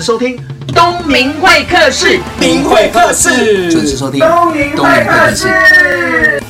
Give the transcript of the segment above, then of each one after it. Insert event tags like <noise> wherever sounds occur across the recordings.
时收听东明会客室，明会客室，准时收听东明会客室。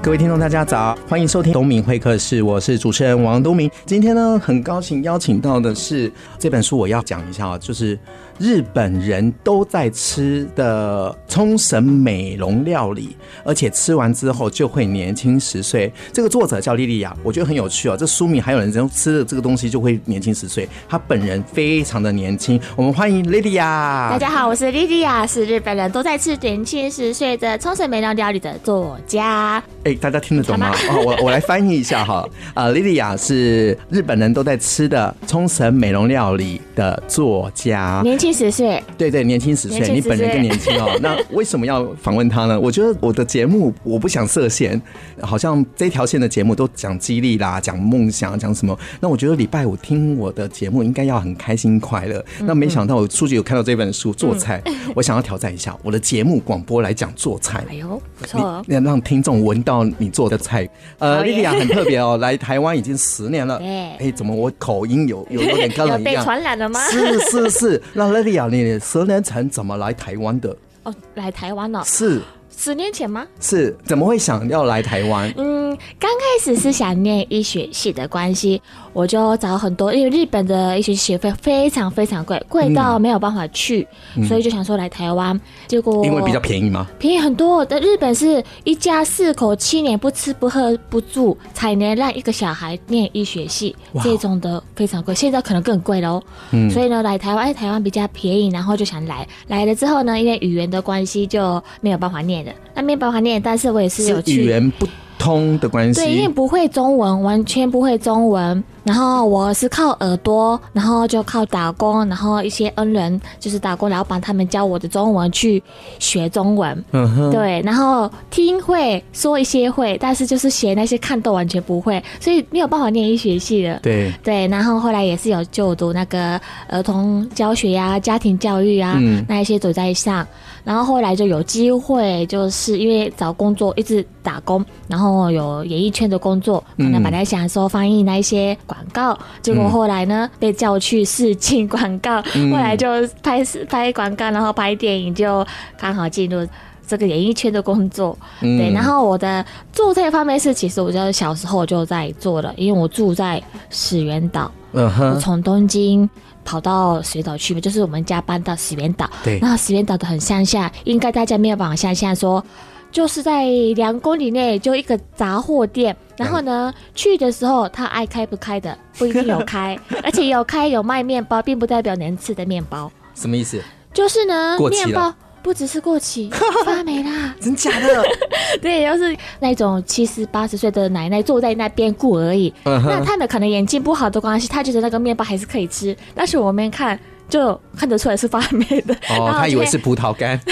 各位听众，大家早，欢迎收听东明会客室，我是主持人王东明。今天呢，很高兴邀请到的是这本书，我要讲一下啊，就是日本人都在吃的冲绳美容料理，而且吃完之后就会年轻十岁。这个作者叫莉莉亚，我觉得很有趣哦。这书名还有人说吃了这个东西就会年轻十岁，她本人非常的年轻。我们欢迎莉莉亚。大家好，我是莉莉亚，是日本人都在吃年轻十岁的冲绳美容料理的作家。哎，大家听得懂吗？哦，我我来翻译一下哈。呃，莉莉亚是日本人都在吃的冲绳美容料理的作家，年轻十岁。对对，年轻十岁，你本人更年轻哦。<laughs> 那为什么要访问他呢？我觉得我的节目我不想设限，好像这条线的节目都讲激励啦，讲梦想，讲什么？那我觉得礼拜五听我的节目应该要很开心快乐。那没想到我出去有看到这本书做菜，<laughs> 我想要挑战一下我的节目广播来讲做菜。哎呦，不错，你让听众闻到。你做的菜，呃，莉莉亚很特别哦，来台湾已经十年了。哎、欸，怎么我口音有有有点跟人一样？<laughs> 被传染了吗？是是是，那莉莉亚，你十年前怎么来台湾的？哦，来台湾了，是。十年前吗？是，怎么会想要来台湾？嗯，刚开始是想念医学系的关系，我就找很多，因为日本的医学学费非常非常贵，贵到没有办法去，嗯、所以就想说来台湾。结果因为比较便宜吗？便宜很多。在日本是一家四口七年不吃不喝不住，才能让一个小孩念医学系，这种的非常贵。现在可能更贵喽。嗯，所以呢，来台湾，台湾比较便宜，然后就想来。来了之后呢，因为语言的关系，就没有办法念。那没办法念，但是我也是有去。语言不通的关系。对，因为不会中文，完全不会中文。然后我是靠耳朵，然后就靠打工，然后一些恩人就是打工老板他们教我的中文去学中文。嗯哼。对，然后听会说一些会，但是就是写那些看都完全不会，所以没有办法念医学系的。对对，然后后来也是有就读那个儿童教学呀、啊、家庭教育啊，嗯、那一些走在上。然后后来就有机会，就是因为找工作一直打工，然后有演艺圈的工作，可能本来想说翻译那一些广告，结果后来呢被叫去试镜广告，后来就拍拍广告，然后拍电影，就刚好进入这个演艺圈的工作。对，然后我的做这方面事，其实我就小时候就在做了，因为我住在始源岛，我从东京。跑到石垣岛去，就是我们家搬到石原岛。对，然后石原岛的很乡下，应该大家没有办法想象说，就是在两公里内就一个杂货店。然后呢，嗯、去的时候他爱开不开的，不一定有开，<laughs> 而且有开有卖面包，并不代表能吃的面包。什么意思？就是呢，面包。不只是过期 <laughs> 发霉啦，真假的？<laughs> 对，要是那种七十八十岁的奶奶坐在那边顾而已。Uh huh. 那他们可能眼睛不好的关系，他觉得那个面包还是可以吃，但是我们看。就看得出来是发霉的哦，他以为是葡萄干，<laughs>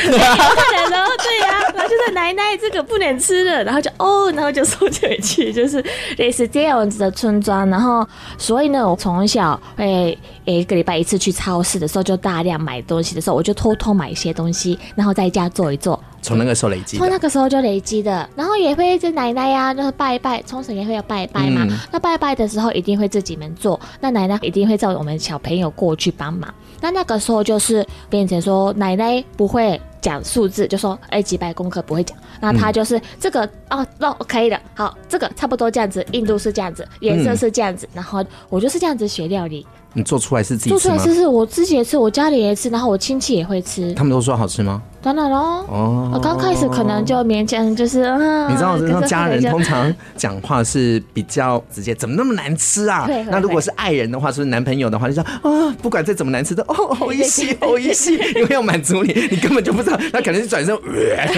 对，对呀，然后就是奶奶这个不能吃了，然后就哦，然后就收回去，就是类似这样子的村庄，然后所以呢，我从小会一个礼拜一次去超市的时候，就大量买东西的时候，我就偷偷买一些东西，然后在家做一做。从那个时候累积，从那个时候就累积的，然后也会这奶奶呀、啊，就是拜一拜，冲绳也会要拜一拜嘛。嗯、那拜拜的时候一定会自己们做，那奶奶一定会叫我们小朋友过去帮忙。那那个时候就是变成说，奶奶不会讲数字，就说哎几百公克不会讲，那他就是这个、嗯、哦，那、哦、可以的，好，这个差不多这样子，印度是这样子，颜色是这样子，嗯、然后我就是这样子学料理。你做出来是自己做出来是是，我自己也吃，我家里也吃，然后我亲戚也会吃。他们都说好吃吗？当然喽。哦。我刚开始可能就勉强，就是啊。你知道，这家人通常讲话是比较直接，怎么那么难吃啊？那如果是爱人的话，是不是男朋友的话，就说啊，不管再怎么难吃都哦，<laughs> 好一吸，好一吸，<laughs> 因为要满足你，你根本就不知道，他可能是转身。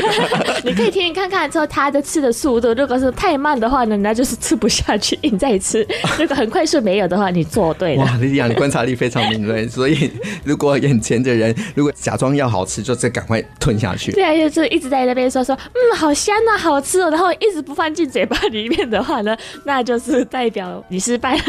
<laughs> 你可以听听看看，之后他的吃的速度，如果是太慢的话呢，那就是吃不下去，你再吃；如果很快速没有的话，你做对了。哇，莉莉亚，你观察力非常敏锐，所以如果眼前的人如果假装要好吃，就再赶快吞下去。对啊，就是一直在那边说说，嗯，好香啊，好吃哦，然后一直不放进嘴巴里面的话呢，那就是代表你失败了。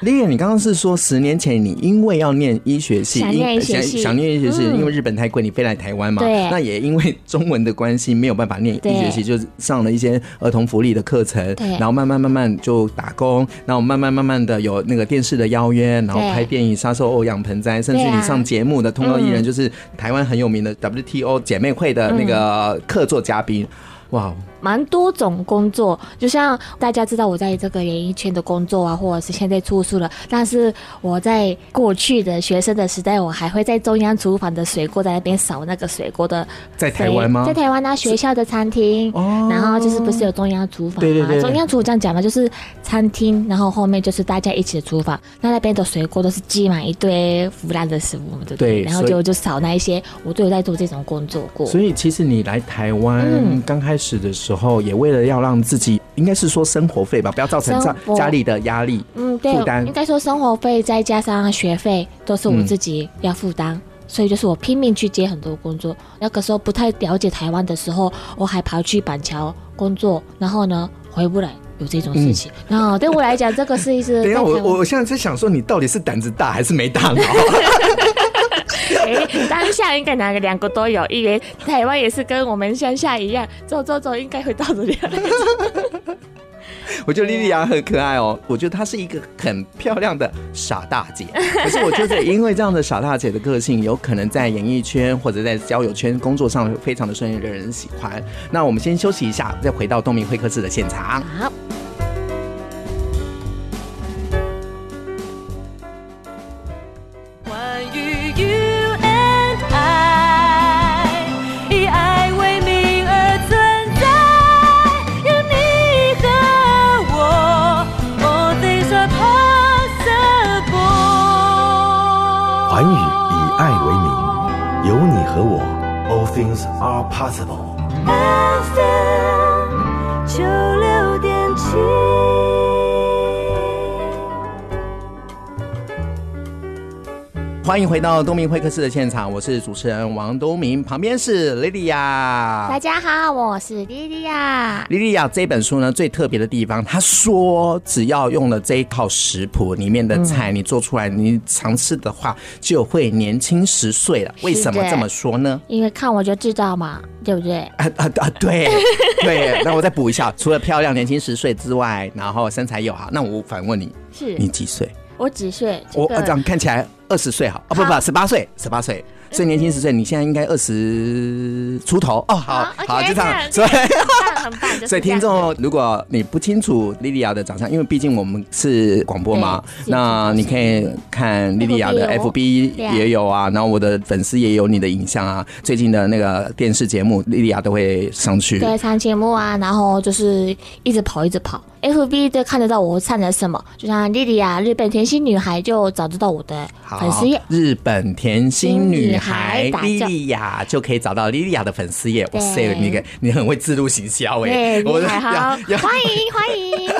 丽丽，你刚刚是说十年前你因为要念医学系，想念医学系，想念医学系，嗯、因为日本太贵，你飞来台湾嘛。对。那也因为中文的关系，没有办法念医学系，就是上了一些儿童福利的课程。然后慢慢慢慢就打工，然后慢慢慢慢的有那个电视的邀约，然后拍电影《杀手欧阳盆栽》，甚至你上节目的通告艺人，就是台湾很有名的 WTO 姐妹会的那个客座嘉宾。哇。蛮多种工作，就像大家知道我在这个演艺圈的工作啊，或者是现在出书了。但是我在过去的学生的时代，我还会在中央厨房的水锅在那边扫那个水锅的。在台湾吗？在台湾那学校的餐厅，哦，然后就是不是有中央厨房吗？对对对，中央厨房这样讲嘛，就是餐厅，然后后面就是大家一起的厨房。那那边的水锅都是积满一堆腐烂的食物，对不对？然后就就扫那一些，我都有在做这种工作过。所以其实你来台湾刚开始的时候。也为了要让自己，应该是说生活费吧，不要造成家家里的压力，嗯，对，负担。应该说生活费再加上学费都是我自己要负担，嗯，所以就是我拼命去接很多工作。那个时候不太了解台湾的时候，我还跑去板桥工作，然后呢回不来，有这种事情。然后对我来讲，这个是一次。<laughs> 等一下，我我现在在想说，你到底是胆子大还是没大脑？哎，当下应该哪个两个都有，因为台湾也是跟我们乡下一样，走走走，应该会到这里。<laughs> 我觉得莉莉亚很可爱哦，我觉得她是一个很漂亮的傻大姐。可是我觉得，因为这样的傻大姐的个性，有可能在演艺圈或者在交友圈工作上非常的顺利，惹人喜欢。那我们先休息一下，再回到东明会客室的现场。好。Possible。欢迎回到东明会客室的现场，我是主持人王东明，旁边是莉莉亚。大家好，我是莉莉亚。莉莉亚这本书呢，最特别的地方，他说只要用了这一套食谱里面的菜，嗯、你做出来，你尝试的话，就会年轻十岁了。为什么这么说呢？因为看我就知道嘛，对不对？啊啊啊！对 <laughs> 对，那我再补一下，除了漂亮、年轻十岁之外，然后身材又好，那我反问你，是你几岁？我几岁？我这样看起来二十岁，好哦，不不，十八岁，十八岁。所以年轻十岁，你现在应该二十出头哦。好好，就这样。所以，<laughs> 所以听众，如果你不清楚莉莉亚的长相，因为毕竟我们是广播嘛，那你可以看莉莉亚的 FB 也有啊，然后我的粉丝也有你的影像啊。最近的那个电视节目，莉莉亚都会上去。对，上节目啊，然后就是一直跑，一直跑。FB 都看得到我唱的什么，就像莉莉亚日本甜心女孩，就找得到我的粉丝页。日本甜心女孩莉莉亚就可以找到莉莉亚的粉丝页。哇塞，你个你很会自录行销哎！我的好，欢迎欢迎。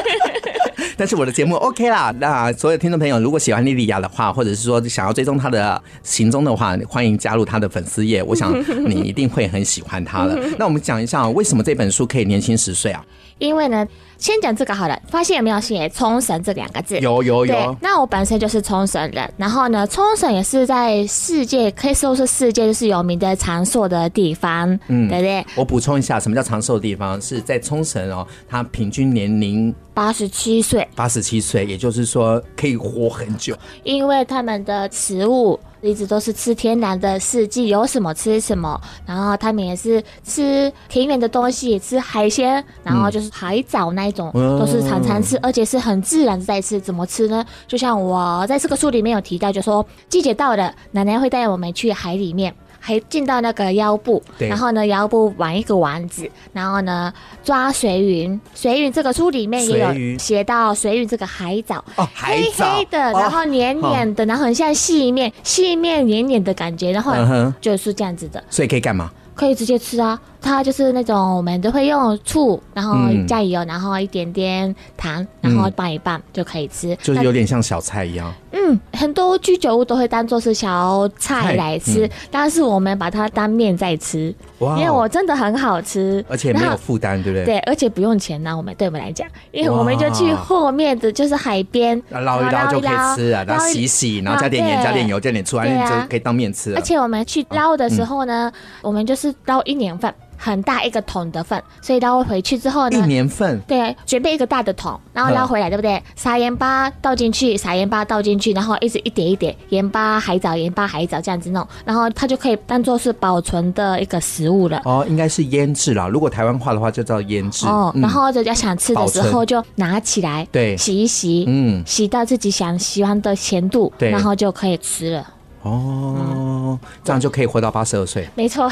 <laughs> 但是我的节目 OK 啦，那所有听众朋友如果喜欢莉莉亚的话，或者是说想要追踪她的行踪的话，欢迎加入她的粉丝页。我想你一定会很喜欢她的。<laughs> 那我们讲一下为什么这本书可以年轻十岁啊？因为呢。先讲这个好了，发现有没有写冲绳这两个字？有有有。那我本身就是冲绳人，然后呢，冲绳也是在世界可以说是世界就是有名的长寿的地方，嗯，对不对？我补充一下，什么叫长寿的地方？是在冲绳哦，它平均年龄八十七岁，八十七岁，也就是说可以活很久，因为他们的食物。一直都是吃天然的，四季有什么吃什么，然后他们也是吃田园的东西，吃海鲜，然后就是海藻那一种，嗯、都是常常吃，而且是很自然的在吃。怎么吃呢？就像我在这个书里面有提到，就说季节到了，奶奶会带我们去海里面。还进到那个腰部，然后呢，腰部玩一个丸子，然后呢抓水云。水云这个书里面也有写到水云这个海藻，哦，海藻，黑黑的，然后黏黏的，然后很像细面，细面黏黏的感觉，然后就是这样子的。所以可以干嘛？可以直接吃啊，它就是那种我们都会用醋，然后加油，然后一点点糖，然后拌一拌就可以吃，就是有点像小菜一样。嗯，很多居酒屋都会当做是小菜来吃，但是我们把它当面在吃，因为我真的很好吃，而且没有负担，对不对？对，而且不用钱呢。我们对我们来讲，因为我们就去后面的就是海边捞一捞就可以吃啊，然后洗洗，然后加点盐、加点油、加点醋，然后就可以当面吃。而且我们去捞的时候呢，我们就是捞一年份。很大一个桶的份，所以捞回去之后呢，一年份，对，准备一个大的桶，然后捞回来，对不对？撒盐巴倒进去，撒盐巴倒进去，然后一直一点一点盐巴、海藻、盐巴、海藻这样子弄，然后它就可以当做是保存的一个食物了。哦，应该是腌制啦。如果台湾话的话，就叫腌制。哦，然后人家想吃的时候就拿起来，对，洗一洗，嗯，洗到自己想喜欢的咸度，对，然后就可以吃了。哦，这样就可以活到八十二岁。没错。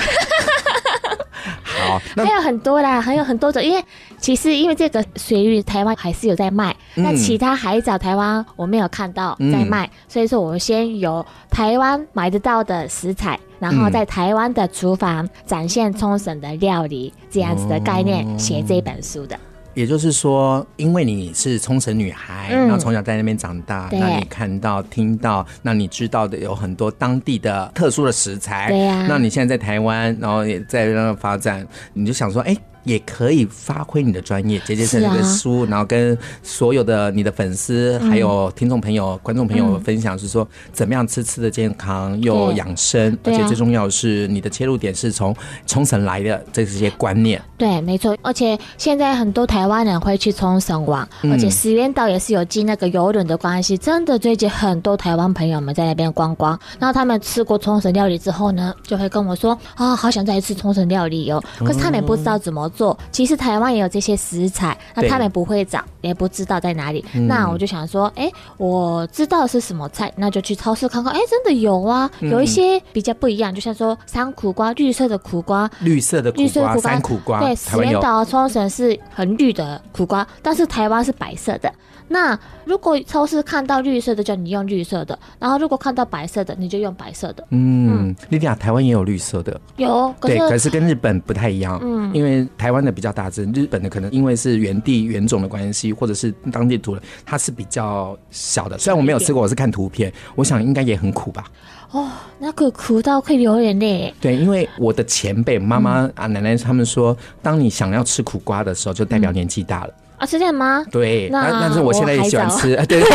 <laughs> 还有很多啦，还有很多种，因为其实因为这个水域台湾还是有在卖，那、嗯、其他海藻台湾我没有看到在卖，嗯、所以说我们先由台湾买得到的食材，然后在台湾的厨房展现冲绳的料理这样子的概念写这本书的。也就是说，因为你是冲绳女孩，嗯、然后从小在那边长大，那你看到、听到，那你知道的有很多当地的特殊的食材。对呀、啊，那你现在在台湾，然后也在那发展，你就想说，哎。也可以发挥你的专业，结结成这个书，啊、然后跟所有的你的粉丝、嗯、还有听众朋友、观众朋友分享，是说怎么样吃吃的健康又养生，而且最重要的是你的切入点是从冲绳来的这些观念。对，没错。而且现在很多台湾人会去冲绳玩，嗯、而且石垣岛也是有进那个游轮的关系，真的最近很多台湾朋友们在那边观光，然后他们吃过冲绳料理之后呢，就会跟我说啊、哦，好想再一次冲绳料理哦。可是他们也不知道怎么。做，其实台湾也有这些食材，那他们不会找，也不知道在哪里。嗯、那我就想说，哎、欸，我知道是什么菜，那就去超市看看。哎、欸，真的有啊，有一些比较不一样，就像说山苦瓜，绿色的苦瓜，绿色的苦瓜，绿色苦瓜，山苦瓜。对，石垣岛冲绳是很绿的苦瓜，但是台湾是白色的。那如果超市看到绿色的，叫你用绿色的；然后如果看到白色的，你就用白色的。嗯，莉莉亚，台湾也有绿色的，有，对，可是跟日本不太一样。嗯，因为台湾的比较大只，日本的可能因为是原地原种的关系，或者是当地土人，它是比较小的。虽然我没有吃过，我是看图片，我想应该也很苦吧。哦，那个苦到会流眼泪。对，因为我的前辈妈妈啊、奶奶他们说，当你想要吃苦瓜的时候，就代表年纪大了。啊，是这样吗？对，那但是我现在也喜欢吃，对。<laughs>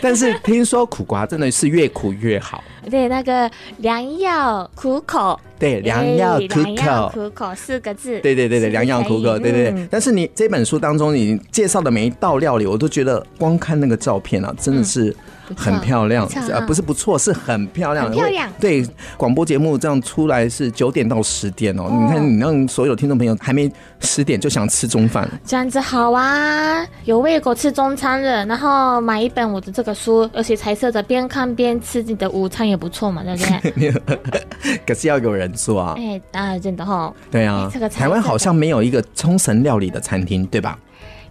但是听说苦瓜真的是越苦越好。对，那个良药苦口。对，良药苦口，苦口四个字。对对对对，良药苦口，对对对。但是你这本书当中，你介绍的每一道料理，我都觉得光看那个照片啊，真的是。很漂亮，呃，不是不错，是很漂亮。漂亮。对，广播节目这样出来是九点到十点哦。你看，你让所有听众朋友还没十点就想吃中饭，这样子好啊，有胃口吃中餐了。然后买一本我的这个书，而且彩色的，边看边吃你的午餐也不错嘛，对不对？<laughs> 可是要有人做啊。哎，啊，真的哈。对啊，这个台湾好像没有一个冲绳料理的餐厅，对吧？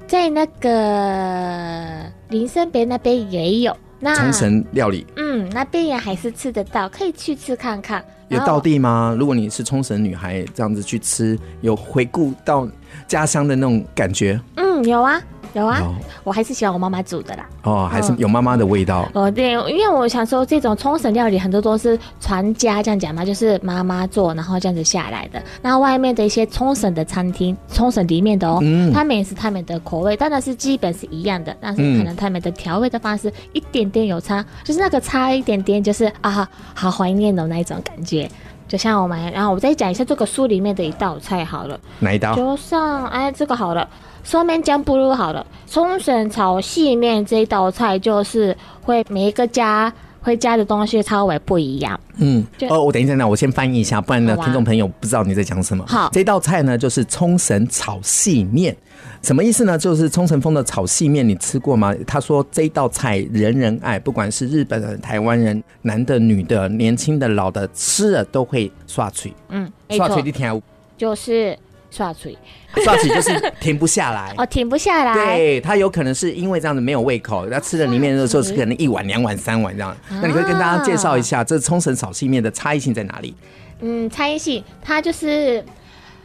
在那个林森北那边也有。那冲绳料理，嗯，那边也还是吃得到，可以去吃看看。有道地吗？如果你是冲绳女孩，这样子去吃，有回顾到家乡的那种感觉？嗯，有啊。有啊，有我还是喜欢我妈妈煮的啦。哦，还是有妈妈的味道。哦，对，因为我想说，这种冲绳料理很多都是传家这样讲嘛，就是妈妈做，然后这样子下来的。那外面的一些冲绳的餐厅，冲绳里面的哦，嗯，他们也是他们的口味，当然是基本是一样的，但是可能他们的调味的方式一点点有差，就是那个差一点点，就是啊，好怀念的那一种感觉。就像我们，然后我再讲一下这个书里面的一道菜好了。哪一道？就像哎，这个好了。说面酱不如好了，冲绳炒细面这一道菜就是会每一个家会加的东西稍微不一样。嗯，就哦，我等一下呢，我先翻译一下，不然呢，听众朋友不知道你在讲什么。好，这道菜呢就是冲绳炒细面，什么意思呢？就是冲绳风的炒细面，你吃过吗？他说这道菜人人爱，不管是日本人、台湾人、男的、女的、年轻的、老的，吃了都会刷嘴。嗯，刷嘴的天，就是。刷嘴，刷嘴就是停不下来 <laughs> 哦，停不下来。对，他有可能是因为这样子没有胃口，他吃了里面的时候是可能一碗、两碗、三碗这样。那你可以跟大家介绍一下，这冲绳炒细面的差异性在哪里？嗯，差异性，它就是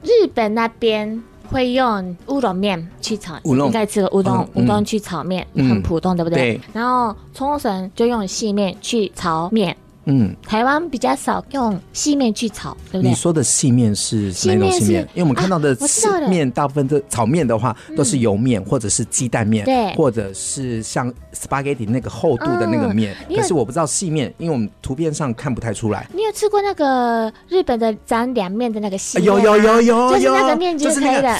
日本那边会用乌龙面去炒，乌龙应该吃个乌冬乌冬去炒面，嗯、很普通，对不对？对。然后冲绳就用细面去炒面。嗯，台湾比较少用细面去炒，对不对？你说的细面是哪种细面？因为我们看到的细面大部分的炒面的话，都是油面或者是鸡蛋面，对，或者是像 spaghetti 那个厚度的那个面。可是我不知道细面，因为我们图片上看不太出来。你有吃过那个日本的长凉面的那个细面？有有有有，就是那个面就可以的，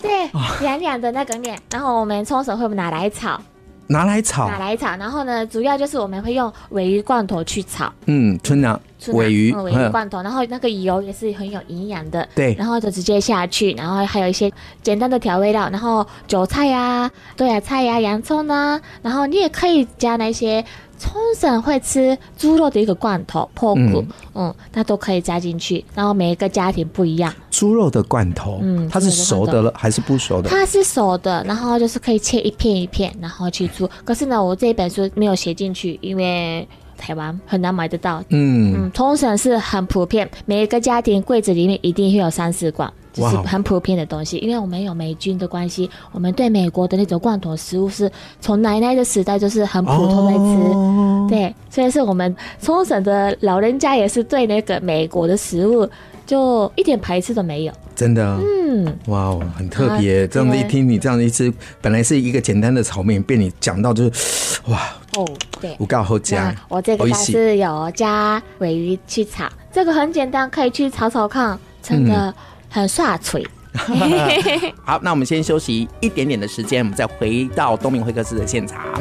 对，凉凉的那个面。然后我们冲绳会拿来炒。拿来炒，拿来炒，然后呢，主要就是我们会用尾鱼罐头去炒。嗯，春鸟尾鱼，尾鱼罐头，然后那个油也是很有营养的。对，然后就直接下去，然后还有一些简单的调味料，然后韭菜呀、豆芽菜呀、洋葱啊，然后你也可以加那些。冲绳会吃猪肉的一个罐头，破骨，嗯，那都可以加进去。然后每一个家庭不一样。猪肉的罐头，嗯，它是熟的了还是不熟的？它是熟的，然后就是可以切一片一片，然后去煮。可是呢，我这本书没有写进去，因为台湾很难买得到。嗯嗯，冲绳是很普遍，每一个家庭柜子里面一定会有三四罐。就是很普遍的东西，因为我们有美军的关系，我们对美国的那种罐头食物是从奶奶的时代就是很普通在吃，哦、对，所以是我们冲绳的老人家也是对那个美国的食物就一点排斥都没有，真的，嗯，哇哦，很特别，这样子一听你这样一吃，本来是一个简单的炒面，被你讲到就是哇哦，对，我告后加，我这个是有加尾鱼去炒，这个很简单，可以去炒炒看，真的。嗯很帅脆，<laughs> 好，那我们先休息一点点的时间，我们再回到东明会客室的现场。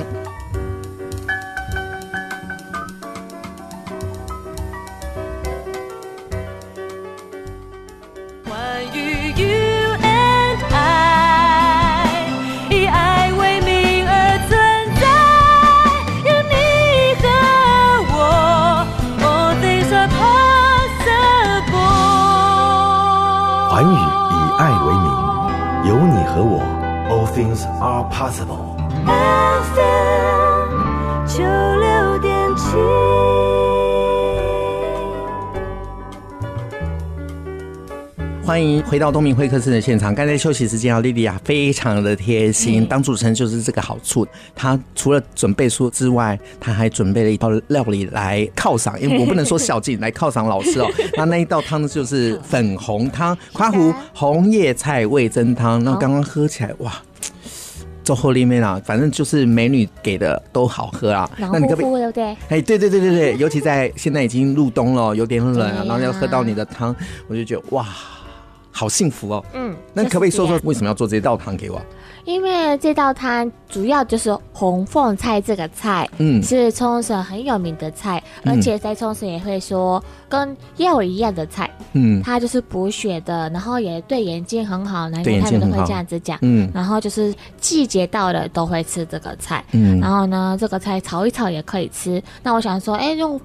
Things are possible。FM 九六点七。欢迎回到东明会客室的现场。刚才休息时间啊，莉莉亚非常的贴心。当主持人就是这个好处，她除了准备书之外，她还准备了一道料理来犒赏。因为我不能说孝敬，来犒赏老师哦。<laughs> 那那一道汤就是粉红汤，夸湖红叶菜味增汤。那刚刚喝起来哇，最后里面啊，反正就是美女给的都好喝啊。那你可不可以？对不对？哎，对对对对对，<laughs> 尤其在现在已经入冬了，有点冷，然后要喝到你的汤，我就觉得哇。好幸福哦！嗯，那可不可以说说为什么要做这道汤给我？因为这道汤主要就是红凤菜这个菜，嗯，是冲绳很有名的菜，嗯、而且在冲绳也会说跟药一样的菜，嗯，它就是补血的，然后也对眼睛很好，男人他们都会这样子讲，嗯，然后就是季节到了都会吃这个菜，嗯，然后呢，这个菜炒一炒也可以吃。那我想说，哎，用。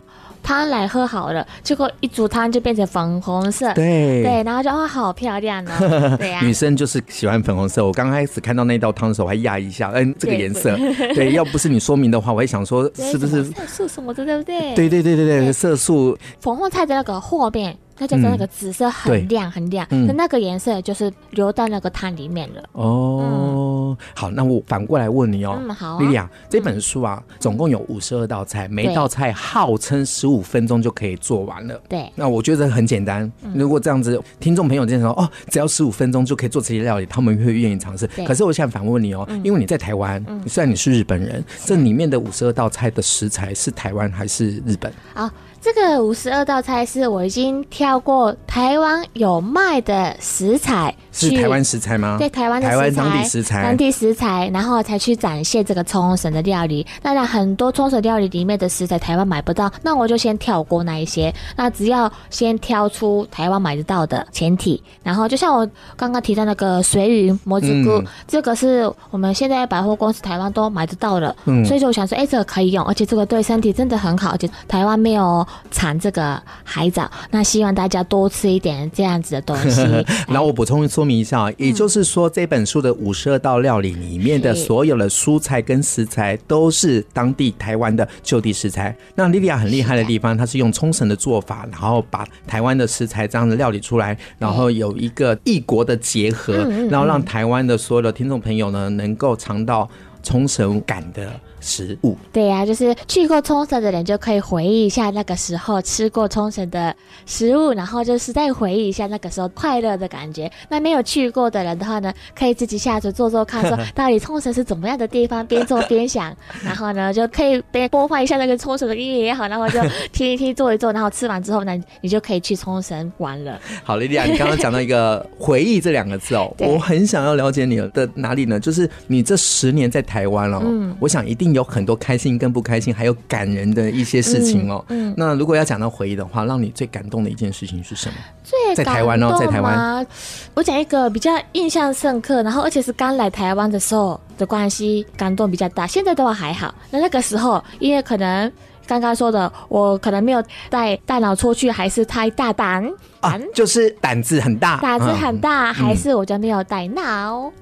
汤来喝好了，结果一煮汤就变成粉红色，对对，然后就哇好漂亮哦，<laughs> 对呀、啊，女生就是喜欢粉红色。我刚开始看到那道汤的时候，我还压一下，嗯，这个颜色，对，对，要不是你说明的话，我还想说是不是色素什么的，对不对？对对对对对，色素。粉红菜的那个后面。那就是那个紫色很亮很亮，那、嗯、那个颜色就是流到那个汤里面了。哦，嗯、好，那我反过来问你哦，嗯，好，莉莉亚，这本书啊，总共有五十二道菜，每道菜号称十五分钟就可以做完了。对，那我觉得很简单。如果这样子，听众朋友经常说，哦，只要十五分钟就可以做这些料理，他们会愿意尝试。可是我想反问你哦，因为你在台湾，虽然你是日本人，这里面的五十二道菜的食材是台湾还是日本？啊。这个五十二道菜是我已经挑过台湾有卖的食材，是台湾食材吗？对，台湾的台湾当地食材，当地食材，然后才去展现这个冲绳的料理。当然，很多冲绳料理里面的食材台湾买不到，那我就先跳过那一些。那只要先挑出台湾买得到的前提，然后就像我刚刚提到那个水云摩子菇，嗯、这个是我们现在百货公司台湾都买得到的，嗯、所以就我想说，哎，这个可以用，而且这个对身体真的很好，而且台湾没有产这个海藻，那希望大家多吃一点这样子的东西。<laughs> 然后我补充说明一下，也就是说这本书的五十二道料理里面的所有的蔬菜跟食材都是当地台湾的就地食材。那莉莉亚很厉害的地方，她是用冲绳的做法，然后把台湾的食材这样子料理出来，然后有一个异国的结合，然后让台湾的所有的听众朋友呢能够尝到冲绳感的。食物对呀、啊，就是去过冲绳的人就可以回忆一下那个时候吃过冲绳的食物，然后就是再回忆一下那个时候快乐的感觉。那没有去过的人的话呢，可以自己下厨做做看，说 <laughs> 到底冲绳是怎么样的地方，边做边想，然后呢就可以边播放一下那个冲绳的音乐也好，然后就听一听做一做，然后吃完之后呢，你就可以去冲绳玩了。好，莉莉亚，你刚刚讲到一个回忆这两个字哦，我很想要了解你的哪里呢？<laughs> 就是你这十年在台湾哦，嗯，我想一定。有很多开心跟不开心，还有感人的一些事情哦。嗯，嗯，那如果要讲到回忆的话，让你最感动的一件事情是什么？最在台湾哦，在台湾。我讲一个比较印象深刻，然后而且是刚来台湾的时候的关系，感动比较大。现在的话还好。那那个时候，因为可能刚刚说的，我可能没有带大脑出去，还是太大胆啊，就是胆子很大，胆子很大，嗯、还是我就没有带脑。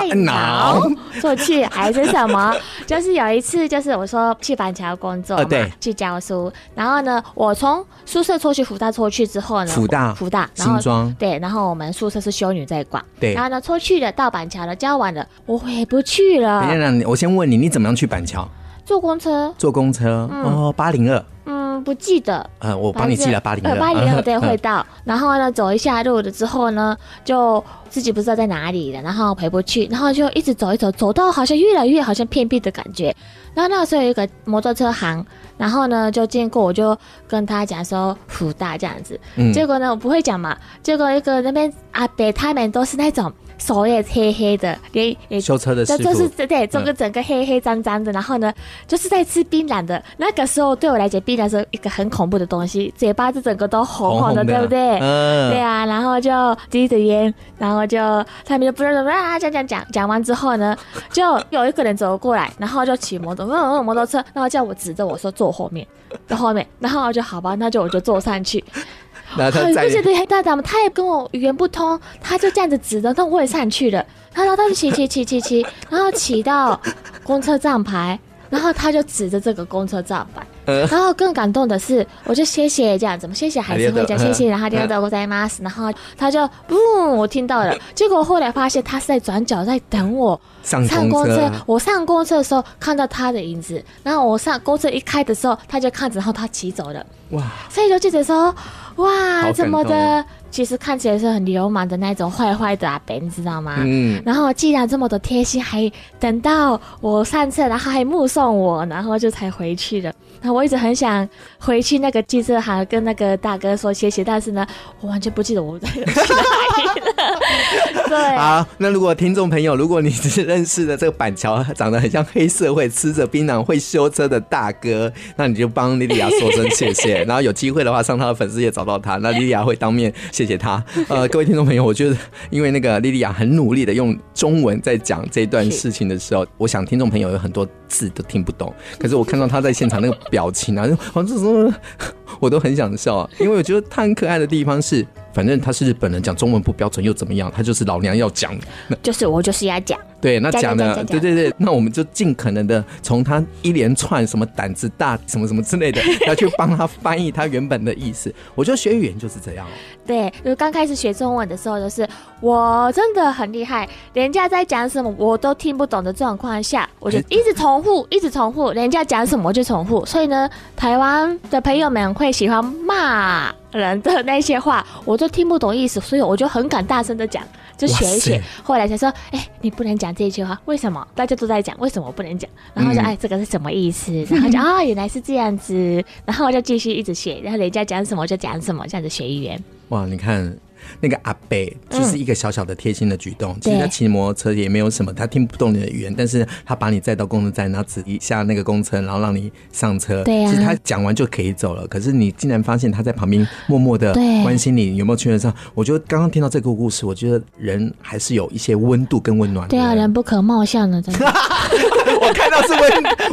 带脑 <laughs> 出去还是什么？就是有一次，就是我说去板桥工作嘛，呃、对，去教书。然后呢，我从宿舍出去，福大出去之后呢，福大，福大，然后对，然后我们宿舍是修女在管，对。然后呢，出去了，到板桥了，教完了，我回不去了。等一下，我先问你，你怎么样去板桥？坐公车。坐公车，嗯、哦，八零二。嗯，不记得。嗯，我帮你记了八零二，八零二对会到。然后呢，走一下路了之后呢，就自己不知道在哪里了，然后回不去，然后就一直走一走，走到好像越来越好像偏僻的感觉。然后那个时候有一个摩托车行，然后呢就经过，我就跟他讲说福大这样子。嗯。结果呢，我不会讲嘛。结果一个那边阿伯他们都是那种。手也黑黑的，连修车的师傅，就是对，整个整个黑黑脏脏的，然后呢，就是在吃槟榔的。那个时候对我来讲，槟榔是一个很恐怖的东西，嘴巴子整个都红红的，红红的对不对？嗯，对啊。然后就递着烟，然后就他们就不知道怎么啊讲讲讲，讲完之后呢，<laughs> 就有一个人走过来，然后就骑摩托，嗯嗯，摩托车，然后叫我指着我说坐后面，坐后面，然后我就好吧，那就我就坐上去。<laughs> 那他在，对对对，大胆嘛，他也跟我语言不通，他就这样子指着，那我也上去了。他说他是骑骑骑骑骑，然后骑到公车站牌，然后他就指着这个公车站牌。然后更感动的是，我就谢谢这样子嘛，谢谢还是会讲谢谢，然后就都在吗？然后他就不，我听到了。<laughs> 结果后来发现他是在转角在等我上公车。我上公车的时候看到他的影子，然后我上公车一开的时候，他就看着，然后他骑走了。哇！所以就记得说，哇，怎么的。其实看起来是很流氓的那种坏坏的阿伯，你知道吗？嗯。然后既然这么的贴心，还等到我上车，然后还目送我，然后就才回去的。那我一直很想回去那个机车行跟那个大哥说谢谢，但是呢，我完全不记得我在哪里了。对。好，那如果听众朋友，如果你是认识的这个板桥长得很像黑社会、吃着槟榔、会修车的大哥，那你就帮莉莉亚说声谢谢。<laughs> 然后有机会的话，上他的粉丝页找到他，那莉莉亚会当面谢。谢谢他，<laughs> 呃，各位听众朋友，我觉得因为那个莉莉亚很努力的用中文在讲这段事情的时候，我想听众朋友有很多字都听不懂，可是我看到他在现场那个表情啊，好像什么，<laughs> 我都很想笑啊，因为我觉得他很可爱的地方是。反正他是日本人，讲中文不标准又怎么样？他就是老娘要讲，就是我就是要讲。对，那讲的对对对，那我们就尽可能的从他一连串什么胆子大什么什么之类的，<laughs> 要去帮他翻译他原本的意思。我觉得学语言就是这样。对，就刚开始学中文的时候，就是我真的很厉害，人家在讲什么我都听不懂的状况下，我就一直重复，一直重复，人家讲什么我就重复。所以呢，台湾的朋友们会喜欢骂人的那些话，我都听不懂意思，所以我就很敢大声的讲，就学一学。后来才说，哎、欸，你不能讲这句话，为什么？大家都在讲，为什么我不能讲？然后就，哎，这个是什么意思？然后就啊、哦，原来是这样子。然后我就继续一直学，然后人家讲什么我就讲什么，这样子学语言。哇，你看。那个阿伯就是一个小小的贴心的举动。嗯、其实他骑摩托车也没有什么，他听不懂你的语言，但是他把你载到公车站，然后指一下那个公车，然后让你上车。对呀、啊。其实他讲完就可以走了，可是你竟然发现他在旁边默默的关心你有没有去得上。我觉得刚刚听到这个故事，我觉得人还是有一些温度跟温暖的。对啊，人不可貌相的，真的。<laughs> 我看到是温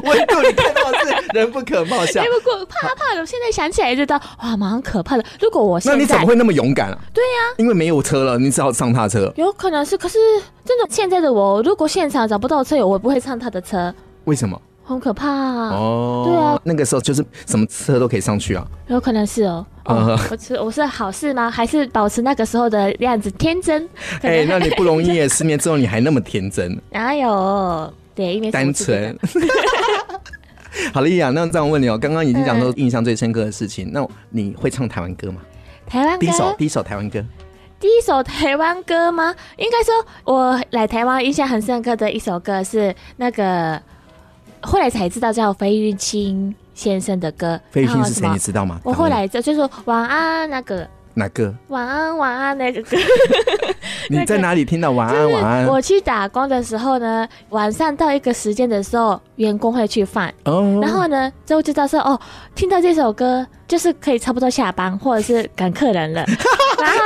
温度，你看到是人不可貌相。哎，不过怕怕的，我现在想起来就知道，哇，蛮可怕的。如果我现在，那你怎么会那么勇敢啊？对呀、啊，因为没有车了，你只好上他车。有可能是，可是真的现在的我，如果现场找不到车友，我不会上他的车。为什么？很可怕啊！哦，对啊，那个时候就是什么车都可以上去啊。有可能是哦。哦，我是我是好事吗？还是保持那个时候的样子天真？哎、欸，那你不容易耶！<laughs> 失眠之后你还那么天真？哪有？对，因为单纯。<laughs> 好了，莉亚，那这样问你哦，刚刚已经讲到印象最深刻的事情，嗯、那你会唱台湾歌吗？台湾歌，第一首第一首台湾歌，第一首台湾歌吗？应该说，我来台湾印象很深刻的一首歌是那个，后来才知道叫费玉清先生的歌。费玉清是谁？你知道吗？我后来就就说晚安那个。哪个？晚安，晚安，那个歌。<laughs> 你在哪里听到晚安，晚安？我去打工的时候呢，晚上到一个时间的时候，员工会去放。哦。然后呢，就知道说，哦，听到这首歌。就是可以差不多下班，或者是赶客人了。<laughs> 然后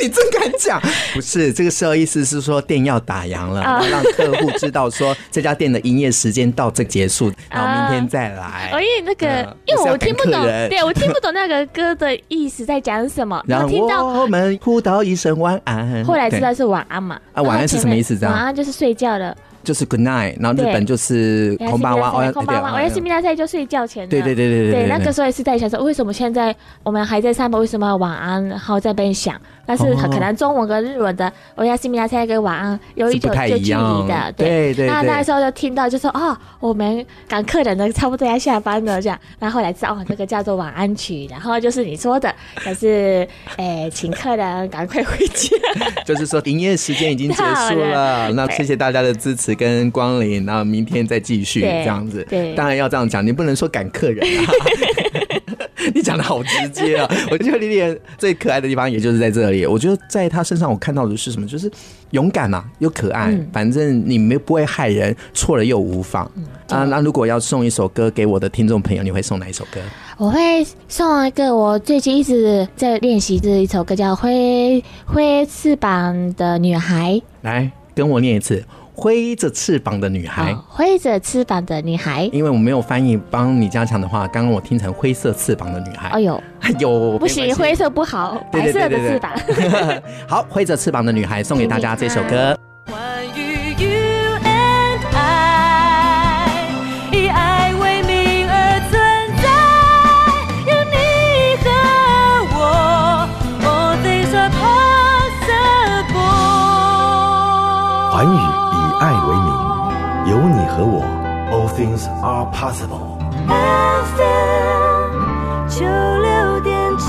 你真敢讲，不是这个时候意思是说店要打烊了，然后让客户知道说这家店的营业时间到这结束，<laughs> 然后明天再来。因为那个，因为我听不懂，对我听不懂那个歌的意思在讲什么。然后听到我们呼到一声晚安，后来知道是晚安嘛？啊，晚安是什么意思？晚安就是睡觉了。就是 good night，然后日本就是空巴哇，空巴哇，我要是米拉赛就睡觉前。对对对对对，对那个时候也是在想说，为什么现在我们还在上班，为什么要晚安？然后在边想，但是可能中文跟日文的我要是米拉赛跟晚安有一种就距离的，对对。那那时候就听到就说哦，我们赶客人的差不多要下班了这样，然后后来知道哦，这个叫做晚安曲，然后就是你说的，可是哎，请客人赶快回家。<laughs> 就是说营业时间已经结束了，<laughs> 那谢谢大家的支持。跟光临，然后明天再继续这样子。对，当然要这样讲，你不能说赶客人啊。<laughs> 你讲的好直接啊！我觉得莉莉最可爱的地方也就是在这里。我觉得在她身上我看到的是什么？就是勇敢嘛，又可爱。嗯、反正你没不会害人，错了又无妨、嗯、啊。那如果要送一首歌给我的听众朋友，你会送哪一首歌？我会送一个我最近一直在练习的一首歌，叫《挥挥翅膀的女孩》。来跟我念一次。挥着翅膀的女孩，挥着翅膀的女孩。因为我没有翻译，帮你加强的话，刚刚我听成灰色翅膀的女孩。哎呦，<laughs> 哎呦，不行，灰色不好，白色的翅膀。<laughs> 好，挥着翅膀的女孩送给大家这首歌。Are possible。FM 九六点七。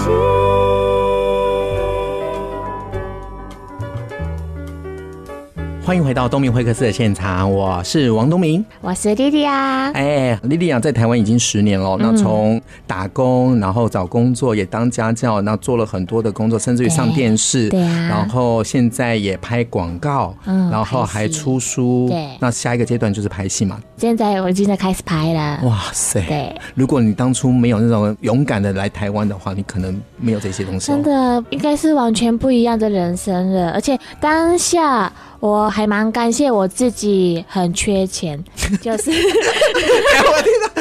欢迎回到东明会客室的现场，我是王东明，我是莉莉亚。哎，莉莉亚在台湾已经十年了，那从打工，然后找工作，也当家教，那做了很多的工作，甚至于上电视，对啊，然后现在也拍广告，嗯，然后还出书，对，那下一个阶段就是拍戏嘛。现在我已经在开始拍了，哇塞，对，如果你当初没有那种勇敢的来台湾的话，你可能没有这些东西，真的应该是完全不一样的人生了，而且当下。我还蛮感谢我自己，很缺钱，就是。<laughs>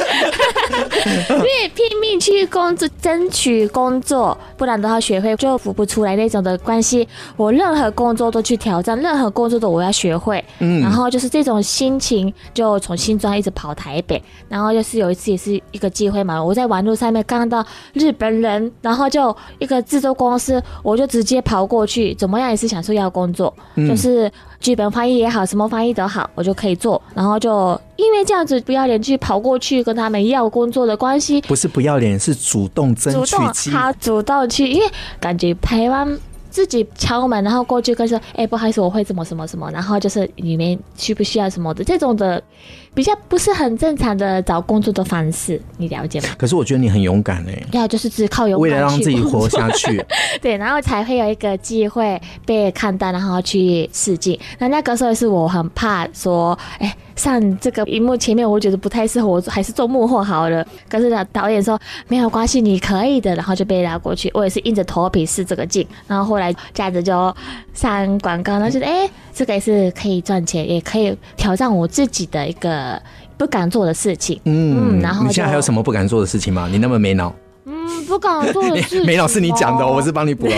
因为拼命去工作，争取工作，不然的话学会就付不出来那种的关系。我任何工作都去挑战，任何工作都我要学会。嗯，然后就是这种心情，就从新庄一直跑台北。然后就是有一次也是一个机会嘛，我在网络上面看到日本人，然后就一个制作公司，我就直接跑过去，怎么样也是想说要工作，嗯、就是剧本翻译也好，什么翻译都好，我就可以做。然后就因为这样子不要脸去跑过去跟他们要工作的关系，不是不要脸，是主动争取。他主动去，因为感觉台湾自己敲门，然后过去跟说：“哎、欸，不好意思，我会怎么什么什么。”然后就是里面需不需要什么的这种的比较不是很正常的找工作的方式，你了解吗？可是我觉得你很勇敢哎，对啊，就是只靠勇敢，为了让自己活下去，<laughs> 对，然后才会有一个机会被看到，然后去试镜。那那个时候是我很怕说，哎、欸。上这个荧幕前面，我觉得不太适合，我还是做幕后好了。可是呢，导演说没有关系，你可以的，然后就被拉过去。我也是硬着头皮试这个镜，然后后来这样子就上广告，然后觉得哎，这个也是可以赚钱，也可以挑战我自己的一个不敢做的事情。嗯，嗯，然后你现在还有什么不敢做的事情吗？你那么没脑？嗯，不敢做的事情，<laughs> 没脑是你讲的，哦，我是帮你补 <laughs> 了。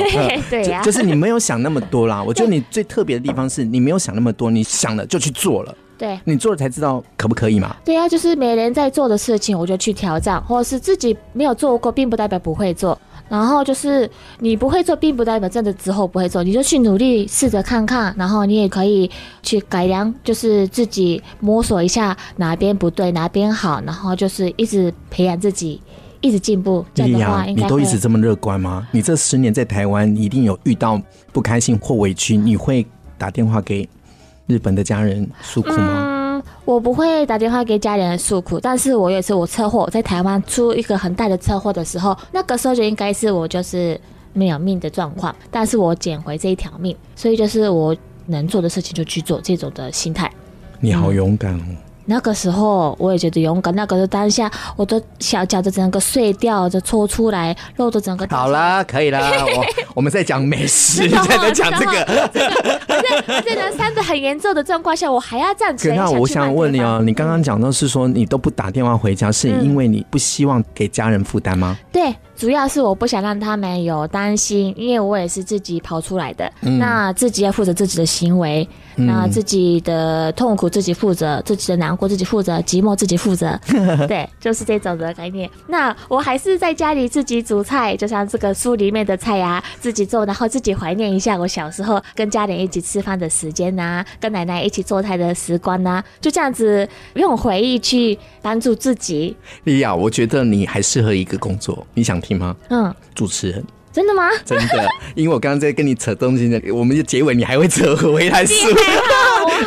对呀，啊，就是你没有想那么多啦。<laughs> 我觉得你最特别的地方是你没有想那么多，你想了就去做了。对，你做了才知道可不可以嘛？对啊，就是每人在做的事情，我就去挑战，或者是自己没有做过，并不代表不会做。然后就是你不会做，并不代表真的之后不会做，你就去努力试着看看，然后你也可以去改良，就是自己摸索一下哪边不对，哪边好，然后就是一直培养自己，一直进步。这样的话，你都一直这么乐观吗？你这十年在台湾，你一定有遇到不开心或委屈，你会打电话给？日本的家人诉苦吗？嗯，我不会打电话给家人诉苦，但是我也是我车祸在台湾出一个很大的车祸的时候，那个时候就应该是我就是没有命的状况，但是我捡回这一条命，所以就是我能做的事情就去做，这种的心态。你好勇敢哦。嗯那个时候我也觉得勇敢，那个时候当下我的小脚的整个碎掉，就搓出来，肉的整个。好了，可以了，<laughs> 我我们在讲美食，现 <laughs> 在在讲这个。而且而且呢，伤得很严重的状况下，我还要站起来。那我想问你哦，你刚刚讲到是说你都不打电话回家，是因为你不希望给家人负担吗？对。主要是我不想让他们有担心，因为我也是自己跑出来的，嗯、那自己要负责自己的行为，嗯、那自己的痛苦自己负责，自己的难过自己负责，寂寞自己负责，<laughs> 对，就是这种的概念。那我还是在家里自己煮菜，就像这个书里面的菜呀、啊，自己做，然后自己怀念一下我小时候跟家人一起吃饭的时间呐、啊，跟奶奶一起做菜的时光呐、啊，就这样子用回忆去帮助自己。莉亚，我觉得你还适合一个工作，你想听吗？嗯，主持人。真的吗？真的，因为我刚刚在跟你扯东西呢，我们的结尾你还会扯回来书，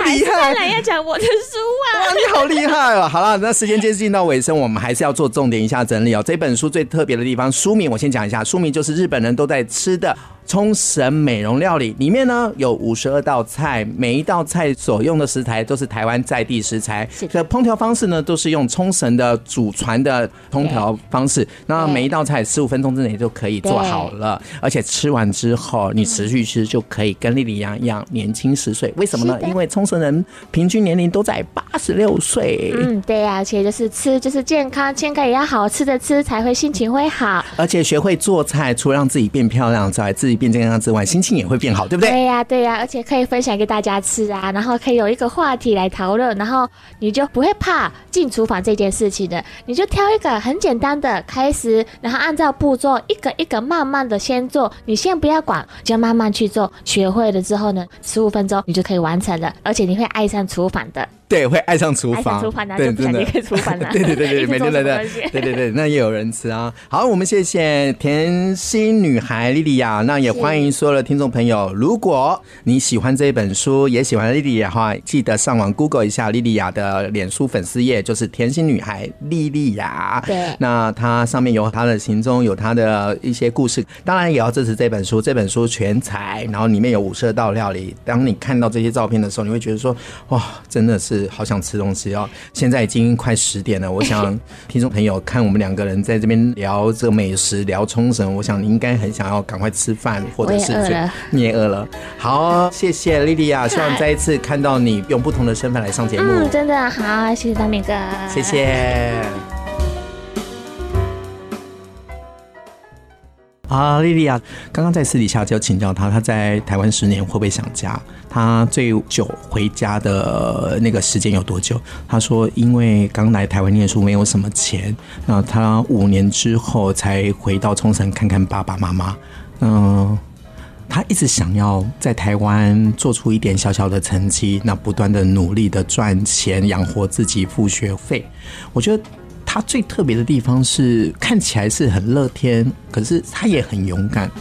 厉害！来要讲我的书啊！哇你好厉害哦！好了，那时间接近到尾声，我们还是要做重点一下整理哦。这本书最特别的地方，书名我先讲一下，书名就是日本人都在吃的。冲绳美容料理里面呢，有五十二道菜，每一道菜所用的食材都是台湾在地食材。这烹调方式呢，都是用冲绳的祖传的烹调方式。那每一道菜十五分钟之内就可以做好了，而且吃完之后你持续吃就可以跟丽丽一样一样年轻十岁。为什么呢？因为冲绳人平均年龄都在八十六岁。嗯，对呀，而且就是吃就是健康，健康也要好吃的吃才会心情会好。而且学会做菜，除了让自己变漂亮之外，自己变健康之外，心情也会变好，对不对？对呀、对呀、而且可以分享给大家吃啊，然后可以有一个话题来讨论，然后你就不会怕进厨房这件事情的，你就挑一个很简单的开始，然后按照步骤一个一个慢慢的先做，你先不要管，就慢慢去做，学会了之后呢，十五分钟你就可以完成了，而且你会爱上厨房的。对，会爱上厨房，厨房对，真的，厨房对对对对，<laughs> 每天都在，对对对，那也有人吃啊。好，我们谢谢甜心女孩莉莉亚，那也欢迎所有的听众朋友，如果你喜欢这一本书，也喜欢莉莉亚的话，记得上网 Google 一下莉莉亚的脸书粉丝页，就是甜心女孩莉莉亚。对，那它上面有她的行踪，有她的一些故事，当然也要支持这本书。这本书全彩，然后里面有五色道料理。当你看到这些照片的时候，你会觉得说，哇，真的是。好想吃东西哦！现在已经快十点了，我想 <laughs> 听众朋友看我们两个人在这边聊这个美食，聊冲绳，我想你应该很想要赶快吃饭，或者是你也饿了。好，谢谢莉莉亚，希望再一次看到你用不同的身份来上节目。嗯，真的好，谢谢大明哥，谢谢。啊，莉莉亚，刚刚在私底下就请教他，他在台湾十年会不会想家？他最久回家的那个时间有多久？他说，因为刚来台湾念书，没有什么钱，那他五年之后才回到冲绳看看爸爸妈妈。嗯，他一直想要在台湾做出一点小小的成绩，那不断的努力的赚钱养活自己，付学费。我觉得。他最特别的地方是看起来是很乐天，可是他也很勇敢。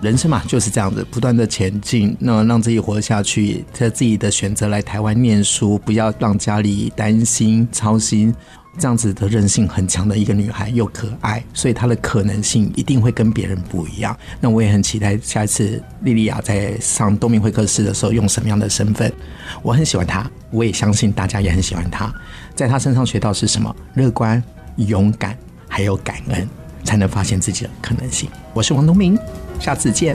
人生嘛就是这样子，不断的前进，那让自己活下去，在自己的选择来台湾念书，不要让家里担心操心。这样子的韧性很强的一个女孩，又可爱，所以她的可能性一定会跟别人不一样。那我也很期待下一次莉莉亚在上东明会客室的时候用什么样的身份。我很喜欢她，我也相信大家也很喜欢她。在她身上学到是什么？乐观、勇敢，还有感恩，才能发现自己的可能性。我是王东明，下次见。